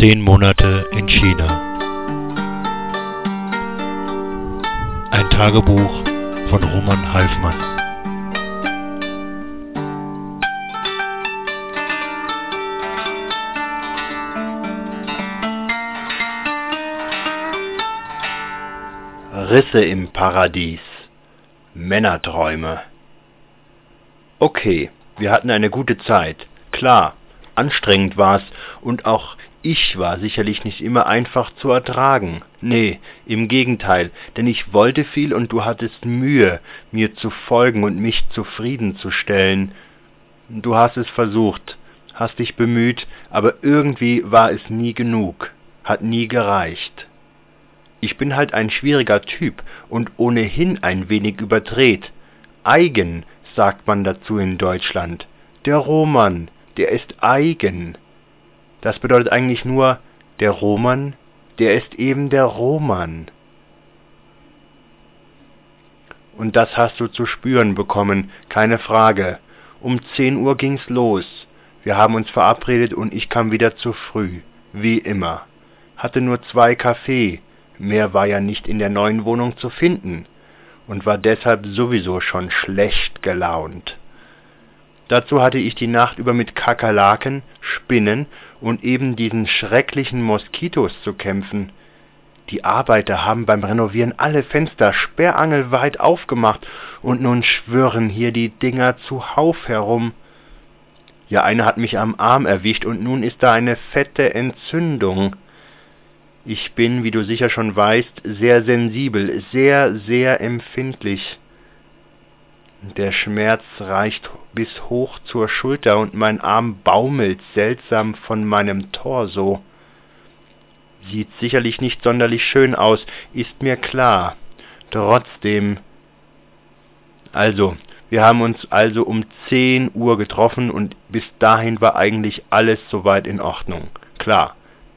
Zehn Monate in China. Ein Tagebuch von Roman Halfmann. Risse im Paradies. Männerträume. Okay, wir hatten eine gute Zeit. Klar, anstrengend war's und auch ich war sicherlich nicht immer einfach zu ertragen. Nee, im Gegenteil, denn ich wollte viel und du hattest Mühe, mir zu folgen und mich zufriedenzustellen. Du hast es versucht, hast dich bemüht, aber irgendwie war es nie genug, hat nie gereicht. Ich bin halt ein schwieriger Typ und ohnehin ein wenig überdreht. Eigen, sagt man dazu in Deutschland. Der Roman, der ist eigen. Das bedeutet eigentlich nur, der Roman, der ist eben der Roman. Und das hast du zu spüren bekommen, keine Frage. Um zehn Uhr ging's los. Wir haben uns verabredet und ich kam wieder zu früh, wie immer. Hatte nur zwei Kaffee, mehr war ja nicht in der neuen Wohnung zu finden und war deshalb sowieso schon schlecht gelaunt. Dazu hatte ich die Nacht über mit Kakerlaken, Spinnen und eben diesen schrecklichen Moskitos zu kämpfen. Die Arbeiter haben beim Renovieren alle Fenster sperrangelweit aufgemacht und nun schwirren hier die Dinger zuhauf herum. Ja, eine hat mich am Arm erwischt und nun ist da eine fette Entzündung. Ich bin, wie du sicher schon weißt, sehr sensibel, sehr, sehr empfindlich. Der Schmerz reicht bis hoch zur Schulter und mein Arm baumelt seltsam von meinem Torso. Sieht sicherlich nicht sonderlich schön aus, ist mir klar. Trotzdem. Also, wir haben uns also um zehn Uhr getroffen und bis dahin war eigentlich alles soweit in Ordnung. Klar,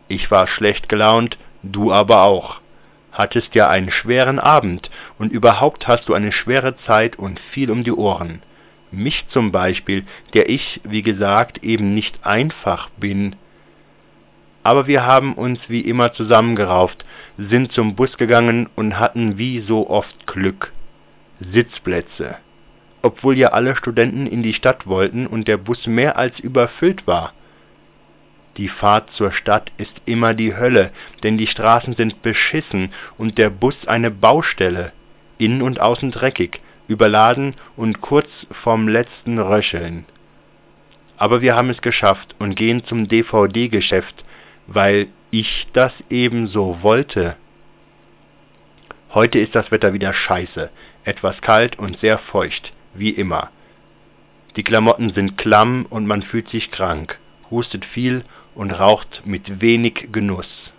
ich war schlecht gelaunt, du aber auch hattest ja einen schweren Abend und überhaupt hast du eine schwere Zeit und viel um die Ohren. Mich zum Beispiel, der ich, wie gesagt, eben nicht einfach bin. Aber wir haben uns wie immer zusammengerauft, sind zum Bus gegangen und hatten wie so oft Glück. Sitzplätze. Obwohl ja alle Studenten in die Stadt wollten und der Bus mehr als überfüllt war. Die Fahrt zur Stadt ist immer die Hölle, denn die Straßen sind beschissen und der Bus eine Baustelle, innen und außen dreckig, überladen und kurz vorm letzten Röcheln. Aber wir haben es geschafft und gehen zum DVD-Geschäft, weil ich das eben so wollte. Heute ist das Wetter wieder scheiße, etwas kalt und sehr feucht, wie immer. Die Klamotten sind klamm und man fühlt sich krank, hustet viel und raucht mit wenig Genuss.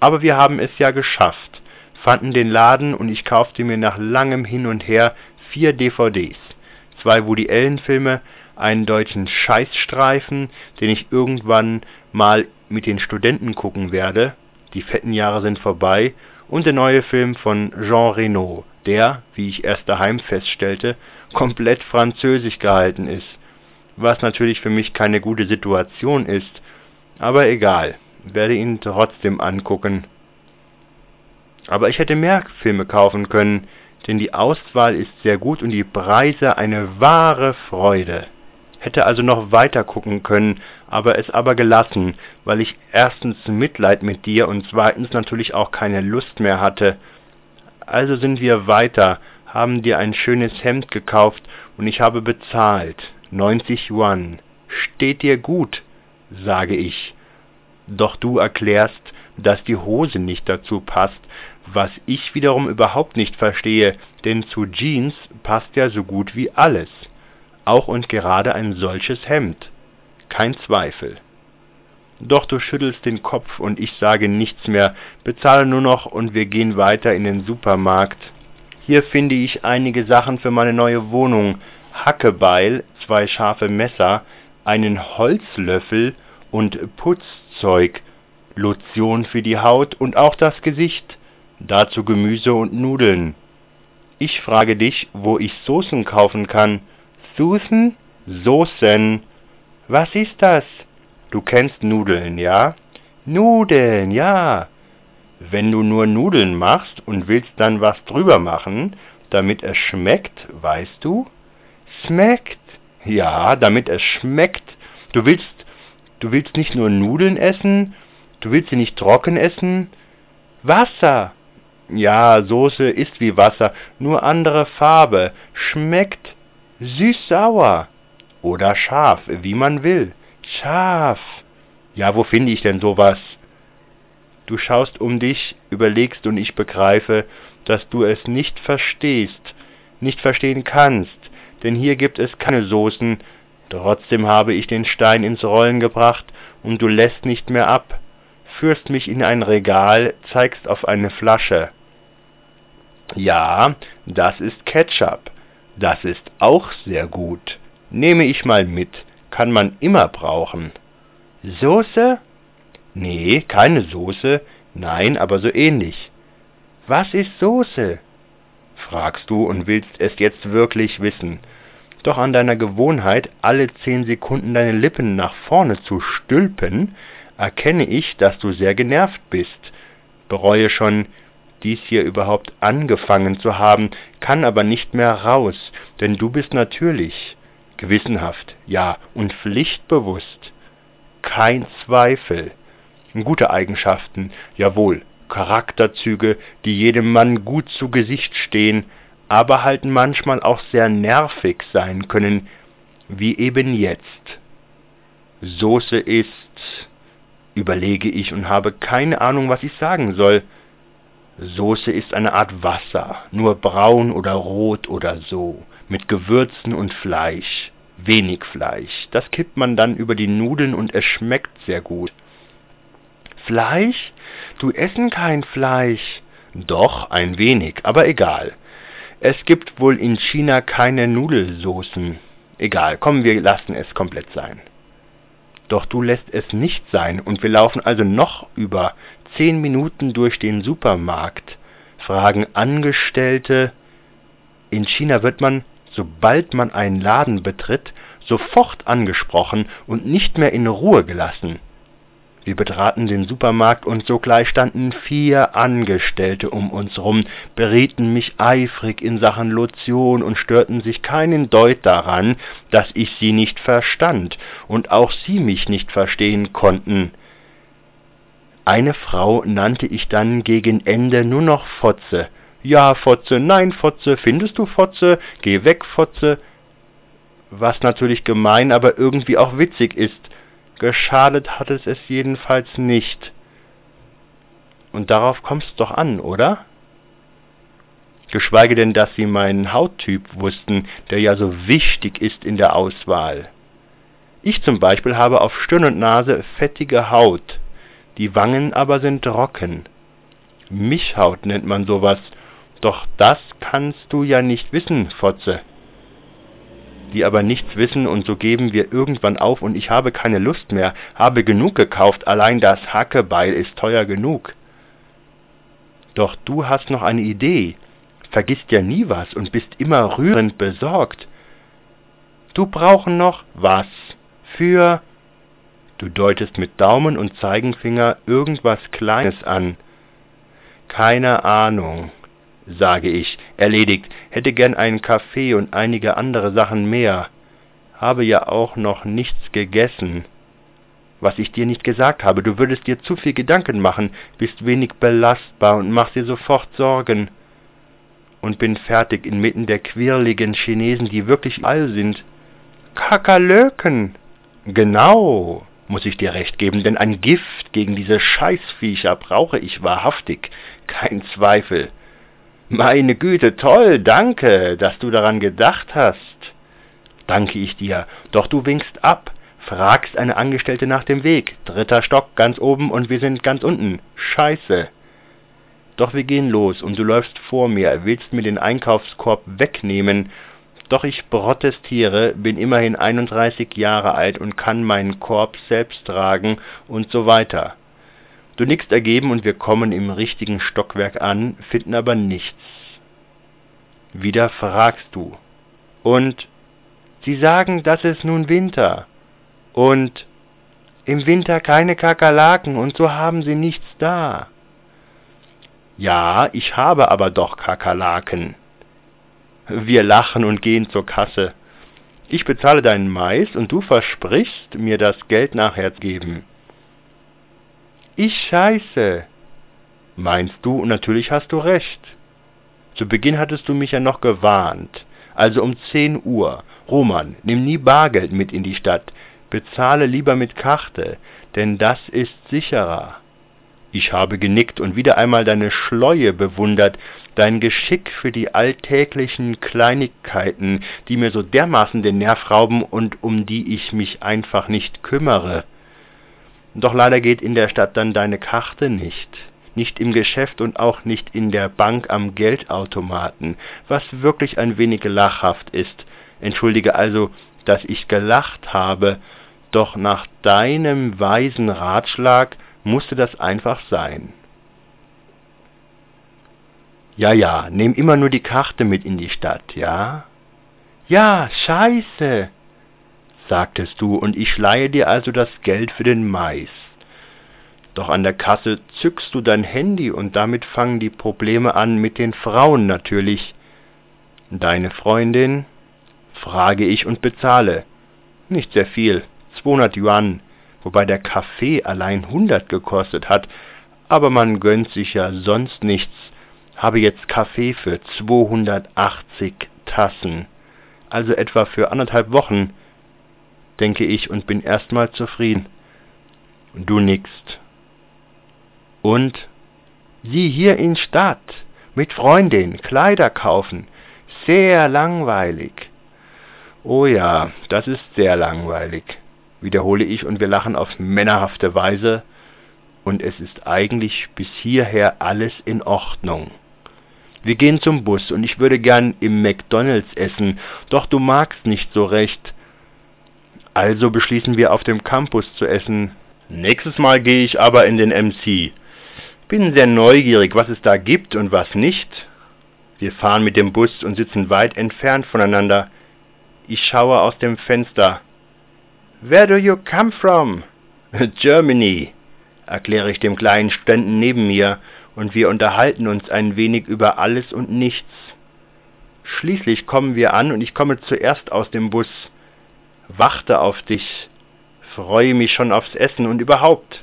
Aber wir haben es ja geschafft, fanden den Laden und ich kaufte mir nach langem Hin und Her vier DVDs, zwei Woody Allen Filme, einen deutschen Scheißstreifen, den ich irgendwann mal mit den Studenten gucken werde, die fetten Jahre sind vorbei, und der neue Film von Jean Reno, der, wie ich erst daheim feststellte, komplett französisch gehalten ist was natürlich für mich keine gute Situation ist, aber egal, werde ihn trotzdem angucken. Aber ich hätte mehr Filme kaufen können, denn die Auswahl ist sehr gut und die Preise eine wahre Freude. Hätte also noch weiter gucken können, aber es aber gelassen, weil ich erstens Mitleid mit dir und zweitens natürlich auch keine Lust mehr hatte. Also sind wir weiter, haben dir ein schönes Hemd gekauft und ich habe bezahlt. 90 Yuan. Steht dir gut, sage ich. Doch du erklärst, dass die Hose nicht dazu passt, was ich wiederum überhaupt nicht verstehe, denn zu Jeans passt ja so gut wie alles. Auch und gerade ein solches Hemd. Kein Zweifel. Doch du schüttelst den Kopf und ich sage nichts mehr, bezahle nur noch und wir gehen weiter in den Supermarkt. Hier finde ich einige Sachen für meine neue Wohnung, Hackebeil, zwei scharfe Messer, einen Holzlöffel und Putzzeug, Lotion für die Haut und auch das Gesicht, dazu Gemüse und Nudeln. Ich frage dich, wo ich Soßen kaufen kann. Soßen? Soßen. Was ist das? Du kennst Nudeln, ja? Nudeln, ja. Wenn du nur Nudeln machst und willst dann was drüber machen, damit es schmeckt, weißt du? Schmeckt. Ja, damit es schmeckt. Du willst, du willst nicht nur Nudeln essen, du willst sie nicht trocken essen. Wasser. Ja, Soße ist wie Wasser, nur andere Farbe. Schmeckt süß-sauer. Oder scharf, wie man will. Scharf. Ja, wo finde ich denn sowas? Du schaust um dich, überlegst und ich begreife, dass du es nicht verstehst, nicht verstehen kannst, denn hier gibt es keine Soßen, trotzdem habe ich den Stein ins Rollen gebracht und du lässt nicht mehr ab, führst mich in ein Regal, zeigst auf eine Flasche. Ja, das ist Ketchup, das ist auch sehr gut, nehme ich mal mit, kann man immer brauchen. Soße? Nee, keine Soße, nein, aber so ähnlich. Was ist Soße? Fragst du und willst es jetzt wirklich wissen. Doch an deiner Gewohnheit, alle zehn Sekunden deine Lippen nach vorne zu stülpen, erkenne ich, dass du sehr genervt bist. Bereue schon, dies hier überhaupt angefangen zu haben, kann aber nicht mehr raus, denn du bist natürlich, gewissenhaft, ja, und pflichtbewusst. Kein Zweifel. Gute Eigenschaften, jawohl, Charakterzüge, die jedem Mann gut zu Gesicht stehen, aber halt manchmal auch sehr nervig sein können, wie eben jetzt. Soße ist, überlege ich und habe keine Ahnung, was ich sagen soll. Soße ist eine Art Wasser, nur braun oder rot oder so, mit Gewürzen und Fleisch, wenig Fleisch. Das kippt man dann über die Nudeln und es schmeckt sehr gut. Fleisch? Du essen kein Fleisch. Doch, ein wenig, aber egal. Es gibt wohl in China keine Nudelsoßen. Egal, komm, wir lassen es komplett sein. Doch du lässt es nicht sein, und wir laufen also noch über zehn Minuten durch den Supermarkt, fragen Angestellte. In China wird man, sobald man einen Laden betritt, sofort angesprochen und nicht mehr in Ruhe gelassen. Wir betraten den Supermarkt und sogleich standen vier Angestellte um uns rum, berieten mich eifrig in Sachen Lotion und störten sich keinen Deut daran, dass ich sie nicht verstand und auch sie mich nicht verstehen konnten. Eine Frau nannte ich dann gegen Ende nur noch Fotze. Ja, Fotze, nein, Fotze, findest du Fotze? Geh weg, Fotze. Was natürlich gemein, aber irgendwie auch witzig ist. Geschadet hat es es jedenfalls nicht. Und darauf kommt's doch an, oder? Geschweige denn, dass sie meinen Hauttyp wussten, der ja so wichtig ist in der Auswahl. Ich zum Beispiel habe auf Stirn und Nase fettige Haut, die Wangen aber sind trocken. Mischhaut nennt man sowas, doch das kannst du ja nicht wissen, Fotze die aber nichts wissen, und so geben wir irgendwann auf, und ich habe keine Lust mehr, habe genug gekauft, allein das Hackebeil ist teuer genug. Doch du hast noch eine Idee, vergisst ja nie was und bist immer rührend besorgt. Du brauchen noch was für Du deutest mit Daumen und Zeigenfinger irgendwas Kleines an. Keine Ahnung sage ich, erledigt, hätte gern einen Kaffee und einige andere Sachen mehr, habe ja auch noch nichts gegessen. Was ich dir nicht gesagt habe, du würdest dir zu viel Gedanken machen, bist wenig belastbar und machst dir sofort Sorgen. Und bin fertig inmitten der quirligen Chinesen, die wirklich all sind. Kakerlöken! Genau, muss ich dir recht geben, denn ein Gift gegen diese Scheißviecher brauche ich wahrhaftig, kein Zweifel. Meine Güte, toll, danke, dass du daran gedacht hast. Danke ich dir, doch du winkst ab, fragst eine Angestellte nach dem Weg, dritter Stock ganz oben und wir sind ganz unten. Scheiße. Doch wir gehen los und du läufst vor mir, willst mir den Einkaufskorb wegnehmen, doch ich protestiere, bin immerhin 31 Jahre alt und kann meinen Korb selbst tragen und so weiter. Du nickst ergeben und wir kommen im richtigen Stockwerk an, finden aber nichts. Wieder fragst du. Und Sie sagen, das ist nun Winter. Und im Winter keine Kakerlaken und so haben sie nichts da. Ja, ich habe aber doch Kakerlaken. Wir lachen und gehen zur Kasse. Ich bezahle deinen Mais und du versprichst, mir das Geld nachher zu geben. Ich scheiße. Meinst du, und natürlich hast du recht. Zu Beginn hattest du mich ja noch gewarnt. Also um zehn Uhr. Roman, nimm nie Bargeld mit in die Stadt. Bezahle lieber mit Karte, denn das ist sicherer. Ich habe genickt und wieder einmal deine Schleue bewundert, dein Geschick für die alltäglichen Kleinigkeiten, die mir so dermaßen den Nerv rauben und um die ich mich einfach nicht kümmere. Doch leider geht in der Stadt dann deine Karte nicht nicht im Geschäft und auch nicht in der Bank am Geldautomaten, was wirklich ein wenig lachhaft ist. Entschuldige also, dass ich gelacht habe, doch nach deinem weisen Ratschlag musste das einfach sein. Ja, ja, nehm immer nur die Karte mit in die Stadt, ja? Ja, scheiße, sagtest du, und ich leihe dir also das Geld für den Mais. Doch an der Kasse zückst du dein Handy und damit fangen die Probleme an mit den Frauen natürlich. Deine Freundin? frage ich und bezahle. Nicht sehr viel, 200 Yuan, wobei der Kaffee allein 100 gekostet hat, aber man gönnt sich ja sonst nichts. Habe jetzt Kaffee für 280 Tassen, also etwa für anderthalb Wochen, denke ich und bin erstmal zufrieden. Du nickst. Und sie hier in Stadt mit Freundin Kleider kaufen. Sehr langweilig. Oh ja, das ist sehr langweilig, wiederhole ich und wir lachen auf männerhafte Weise und es ist eigentlich bis hierher alles in Ordnung. Wir gehen zum Bus und ich würde gern im McDonalds essen, doch du magst nicht so recht. Also beschließen wir auf dem Campus zu essen. Nächstes Mal gehe ich aber in den MC. Bin sehr neugierig, was es da gibt und was nicht. Wir fahren mit dem Bus und sitzen weit entfernt voneinander. Ich schaue aus dem Fenster. Where do you come from? Germany, erkläre ich dem kleinen Studenten neben mir, und wir unterhalten uns ein wenig über alles und nichts. Schließlich kommen wir an und ich komme zuerst aus dem Bus, warte auf dich, freue mich schon aufs Essen und überhaupt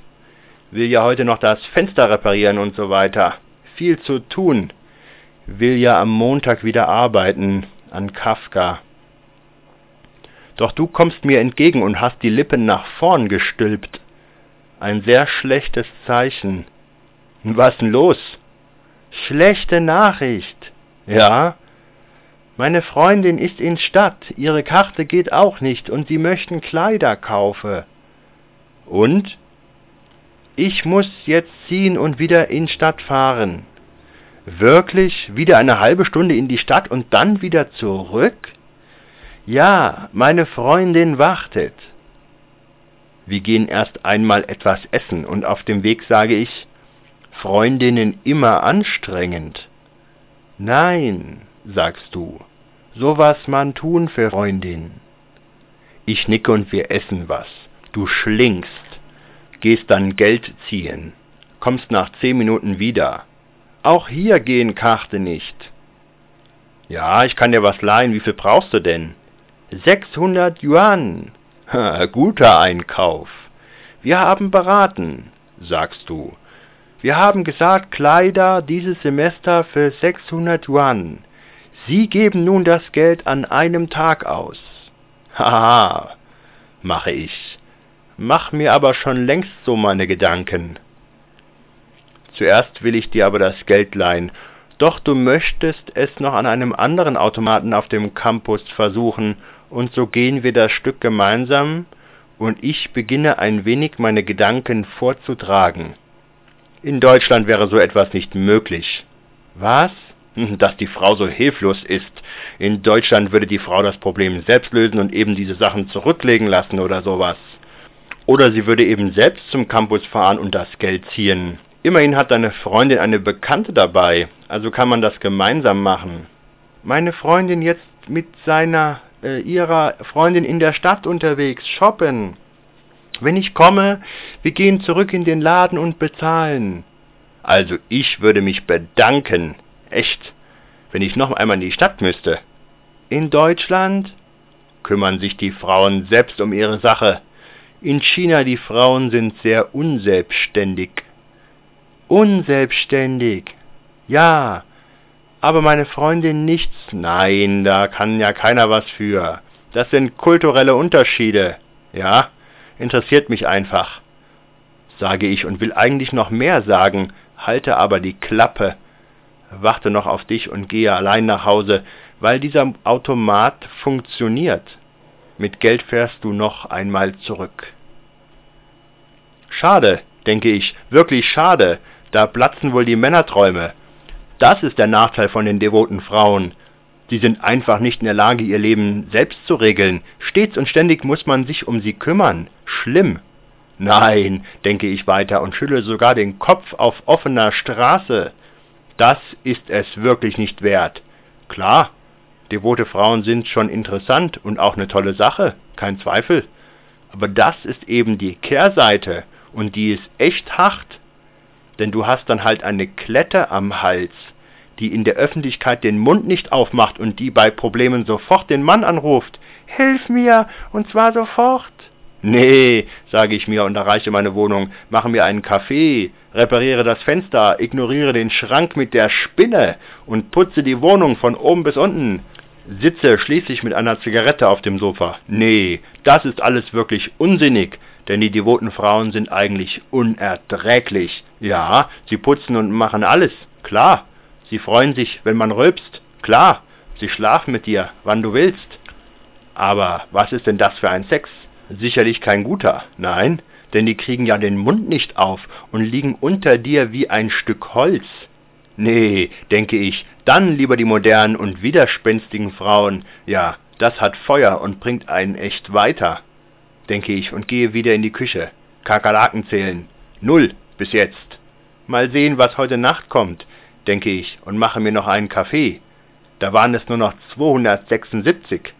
will ja heute noch das Fenster reparieren und so weiter. Viel zu tun. Will ja am Montag wieder arbeiten an Kafka. Doch du kommst mir entgegen und hast die Lippen nach vorn gestülpt. Ein sehr schlechtes Zeichen. Was denn los? Schlechte Nachricht. Ja? Meine Freundin ist in Stadt, ihre Karte geht auch nicht und sie möchten Kleider kaufen. Und? ich muss jetzt ziehen und wieder in Stadt fahren. Wirklich wieder eine halbe Stunde in die Stadt und dann wieder zurück? Ja, meine Freundin wartet. Wir gehen erst einmal etwas essen und auf dem Weg sage ich, Freundinnen immer anstrengend. Nein, sagst du, so was man tun für Freundin. Ich nicke und wir essen was. Du schlingst gehst dann Geld ziehen, kommst nach zehn Minuten wieder. Auch hier gehen Karte nicht. Ja, ich kann dir was leihen, wie viel brauchst du denn? 600 Yuan. Ha, guter Einkauf. Wir haben beraten, sagst du. Wir haben gesagt, Kleider dieses Semester für 600 Yuan. Sie geben nun das Geld an einem Tag aus. Haha, mache ich mach mir aber schon längst so meine Gedanken. Zuerst will ich dir aber das Geld leihen, doch du möchtest es noch an einem anderen Automaten auf dem Campus versuchen, und so gehen wir das Stück gemeinsam, und ich beginne ein wenig meine Gedanken vorzutragen. In Deutschland wäre so etwas nicht möglich. Was? Dass die Frau so hilflos ist. In Deutschland würde die Frau das Problem selbst lösen und eben diese Sachen zurücklegen lassen oder sowas. Oder sie würde eben selbst zum Campus fahren und das Geld ziehen. Immerhin hat deine Freundin eine Bekannte dabei, also kann man das gemeinsam machen. Meine Freundin jetzt mit seiner, äh, ihrer Freundin in der Stadt unterwegs, shoppen. Wenn ich komme, wir gehen zurück in den Laden und bezahlen. Also ich würde mich bedanken. Echt. Wenn ich noch einmal in die Stadt müsste. In Deutschland kümmern sich die Frauen selbst um ihre Sache. In China die Frauen sind sehr unselbstständig. Unselbstständig. Ja. Aber meine Freundin nichts. Nein, da kann ja keiner was für. Das sind kulturelle Unterschiede. Ja, interessiert mich einfach. Sage ich und will eigentlich noch mehr sagen, halte aber die Klappe. Warte noch auf dich und gehe allein nach Hause, weil dieser Automat funktioniert. Mit Geld fährst du noch einmal zurück. Schade, denke ich, wirklich schade, da platzen wohl die Männerträume. Das ist der Nachteil von den devoten Frauen. Sie sind einfach nicht in der Lage, ihr Leben selbst zu regeln. Stets und ständig muss man sich um sie kümmern. Schlimm. Nein, denke ich weiter und schüttle sogar den Kopf auf offener Straße. Das ist es wirklich nicht wert. Klar, devote Frauen sind schon interessant und auch eine tolle Sache, kein Zweifel. Aber das ist eben die Kehrseite und die ist echt hart. Denn du hast dann halt eine Klette am Hals, die in der Öffentlichkeit den Mund nicht aufmacht und die bei Problemen sofort den Mann anruft. Hilf mir, und zwar sofort. Nee, sage ich mir und erreiche meine Wohnung, mache mir einen Kaffee, repariere das Fenster, ignoriere den Schrank mit der Spinne und putze die Wohnung von oben bis unten. Sitze schließlich mit einer Zigarette auf dem Sofa. Nee, das ist alles wirklich unsinnig, denn die devoten Frauen sind eigentlich unerträglich. Ja, sie putzen und machen alles, klar. Sie freuen sich, wenn man rülpst, klar. Sie schlafen mit dir, wann du willst. Aber was ist denn das für ein Sex? Sicherlich kein guter, nein, denn die kriegen ja den Mund nicht auf und liegen unter dir wie ein Stück Holz. Nee, denke ich, dann lieber die modernen und widerspenstigen Frauen, ja, das hat Feuer und bringt einen echt weiter, denke ich und gehe wieder in die Küche. Kakerlaken zählen. Null bis jetzt. Mal sehen, was heute Nacht kommt, denke ich, und mache mir noch einen Kaffee. Da waren es nur noch 276.